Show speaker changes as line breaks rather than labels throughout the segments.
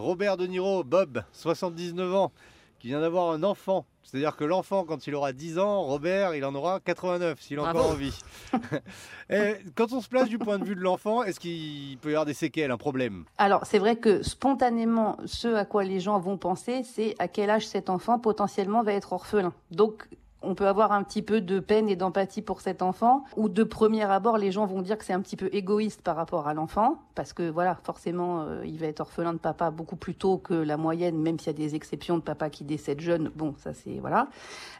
Robert De Niro, Bob, 79 ans, qui vient d'avoir un enfant. C'est-à-dire que l'enfant, quand il aura 10 ans, Robert, il en aura 89, s'il a encore envie. Et quand on se place du point de vue de l'enfant, est-ce qu'il peut y avoir des séquelles, un problème?
Alors, c'est vrai que spontanément, ce à quoi les gens vont penser, c'est à quel âge cet enfant potentiellement va être orphelin. Donc, on peut avoir un petit peu de peine et d'empathie pour cet enfant, ou de premier abord, les gens vont dire que c'est un petit peu égoïste par rapport à l'enfant, parce que voilà, forcément, euh, il va être orphelin de papa beaucoup plus tôt que la moyenne, même s'il y a des exceptions de papa qui décèdent jeunes. Bon, ça c'est voilà.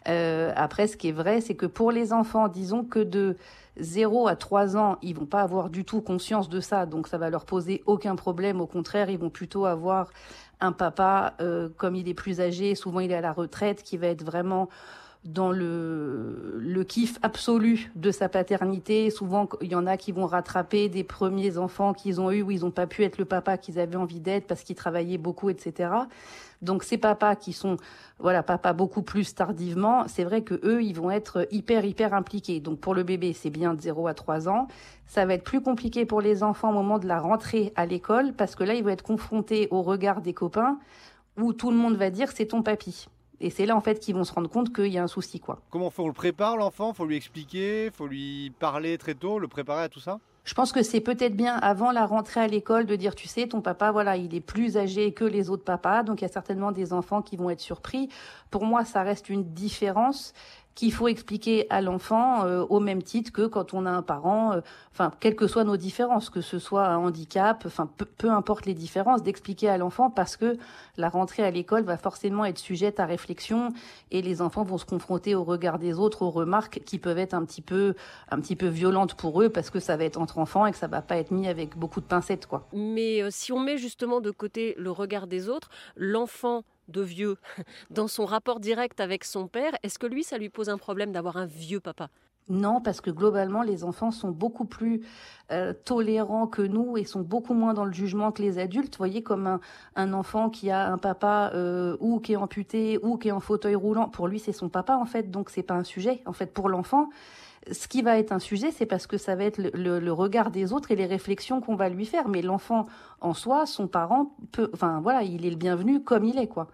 Euh, après, ce qui est vrai, c'est que pour les enfants, disons que de 0 à 3 ans, ils vont pas avoir du tout conscience de ça, donc ça va leur poser aucun problème. Au contraire, ils vont plutôt avoir un papa, euh, comme il est plus âgé, souvent il est à la retraite, qui va être vraiment dans le, le kiff absolu de sa paternité. Souvent, il y en a qui vont rattraper des premiers enfants qu'ils ont eus où ils n'ont pas pu être le papa qu'ils avaient envie d'être parce qu'ils travaillaient beaucoup, etc. Donc ces papas qui sont voilà papa beaucoup plus tardivement, c'est vrai que eux ils vont être hyper hyper impliqués. Donc pour le bébé c'est bien de 0 à 3 ans. Ça va être plus compliqué pour les enfants au moment de la rentrée à l'école parce que là ils vont être confrontés au regard des copains où tout le monde va dire c'est ton papy. Et c'est là en fait qu'ils vont se rendre compte qu'il y a un souci quoi.
Comment on le prépare l'enfant? Faut lui expliquer, faut lui parler très tôt, le préparer à tout ça?
Je pense que c'est peut-être bien avant la rentrée à l'école de dire, tu sais, ton papa, voilà, il est plus âgé que les autres papas, donc il y a certainement des enfants qui vont être surpris. Pour moi, ça reste une différence qu'il faut expliquer à l'enfant euh, au même titre que quand on a un parent, euh, enfin, quelles que soient nos différences, que ce soit un handicap, enfin, peu, importe les différences, d'expliquer à l'enfant parce que la rentrée à l'école va forcément être sujette à réflexion et les enfants vont se confronter au regard des autres, aux remarques qui peuvent être un petit peu, un petit peu violentes pour eux parce que ça va être entre enfants et que ça va pas être mis avec beaucoup de pincettes, quoi.
Mais euh, si on met justement de côté le regard des autres, l'enfant de vieux dans son rapport direct avec son père, est-ce que lui, ça lui pose un problème d'avoir un vieux papa?
Non, parce que globalement, les enfants sont beaucoup plus euh, tolérants que nous et sont beaucoup moins dans le jugement que les adultes. Vous voyez, comme un, enfant qui a un papa euh, ou qui est amputé ou qui est en fauteuil roulant, pour lui, c'est son papa en fait, donc c'est pas un sujet. En fait, pour l'enfant, ce qui va être un sujet, c'est parce que ça va être le, regard des autres et les réflexions qu'on va lui faire. Mais l'enfant en soi, son parent peut, enfin voilà, il est le bienvenu comme il est, quoi.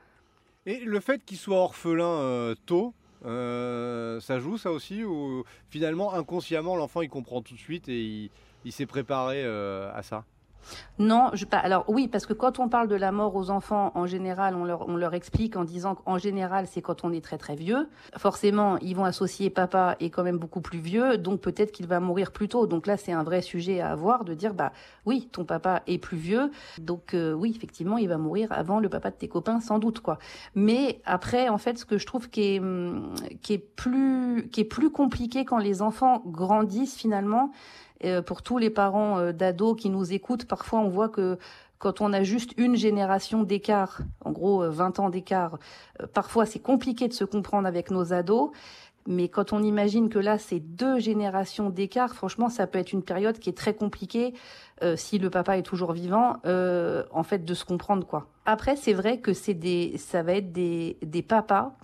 Et le fait qu'il soit orphelin euh, tôt, euh, ça joue ça aussi ou finalement inconsciemment l'enfant il comprend tout de suite et il, s'est préparé euh, à ça?
Non, je pas. Alors oui, parce que quand on parle de la mort aux enfants, en général, on leur, on leur explique en disant qu'en général, c'est quand on est très très vieux. Forcément, ils vont associer papa est quand même beaucoup plus vieux, donc peut-être qu'il va mourir plus tôt. Donc là, c'est un vrai sujet à avoir de dire bah oui, ton papa est plus vieux, donc euh, oui, effectivement, il va mourir avant le papa de tes copains, sans doute quoi. Mais après, en fait, ce que je trouve qui est qui est plus qui est plus compliqué quand les enfants grandissent finalement, euh, pour tous les parents euh, d'ados qui nous écoutent, parfois on voit que quand on a juste une génération d'écart, en gros 20 euh, ans d'écart, parfois c'est compliqué de se comprendre avec nos ados. Mais quand on imagine que là, c'est deux générations d'écart, franchement, ça peut être une période qui est très compliquée si le papa est toujours vivant, en fait, de se comprendre quoi. Après, c'est vrai que c'est des, ça va être des, des papas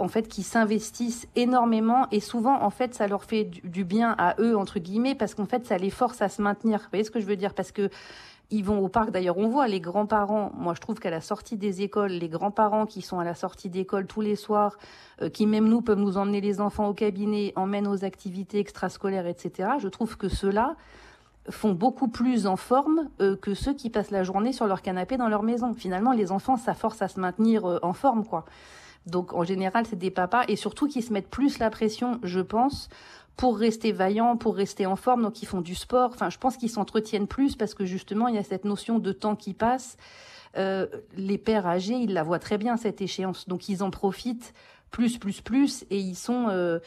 en fait qui s'investissent énormément et souvent en fait ça leur fait du, bien à eux entre guillemets parce qu'en fait ça les force à se maintenir. Vous voyez ce que je veux dire? Parce que ils vont au parc. D'ailleurs, on voit les grands-parents. Moi, je trouve qu'à la sortie des écoles, les grands-parents qui sont à la sortie d'école tous les soirs, euh, qui même nous peuvent nous emmener les enfants au cabinet, emmènent aux activités extrascolaires, etc. Je trouve que ceux-là font beaucoup plus en forme euh, que ceux qui passent la journée sur leur canapé dans leur maison. Finalement, les enfants, ça force à se maintenir en forme, quoi. Donc en général, c'est des papas et surtout qui se mettent plus la pression, je pense, pour rester vaillants, pour rester en forme, donc ils font du sport. Enfin, je pense qu'ils s'entretiennent plus parce que justement, il y a cette notion de temps qui passe. Euh, les pères âgés, ils la voient très bien cette échéance, donc ils en profitent plus, plus, plus, et ils sont, euh,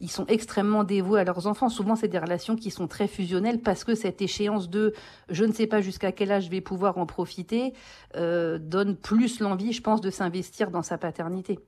ils sont extrêmement dévoués à leurs enfants. Souvent, c'est des relations qui sont très fusionnelles parce que cette échéance de je ne sais pas jusqu'à quel âge je vais pouvoir en profiter euh, donne plus l'envie, je pense, de s'investir dans sa paternité.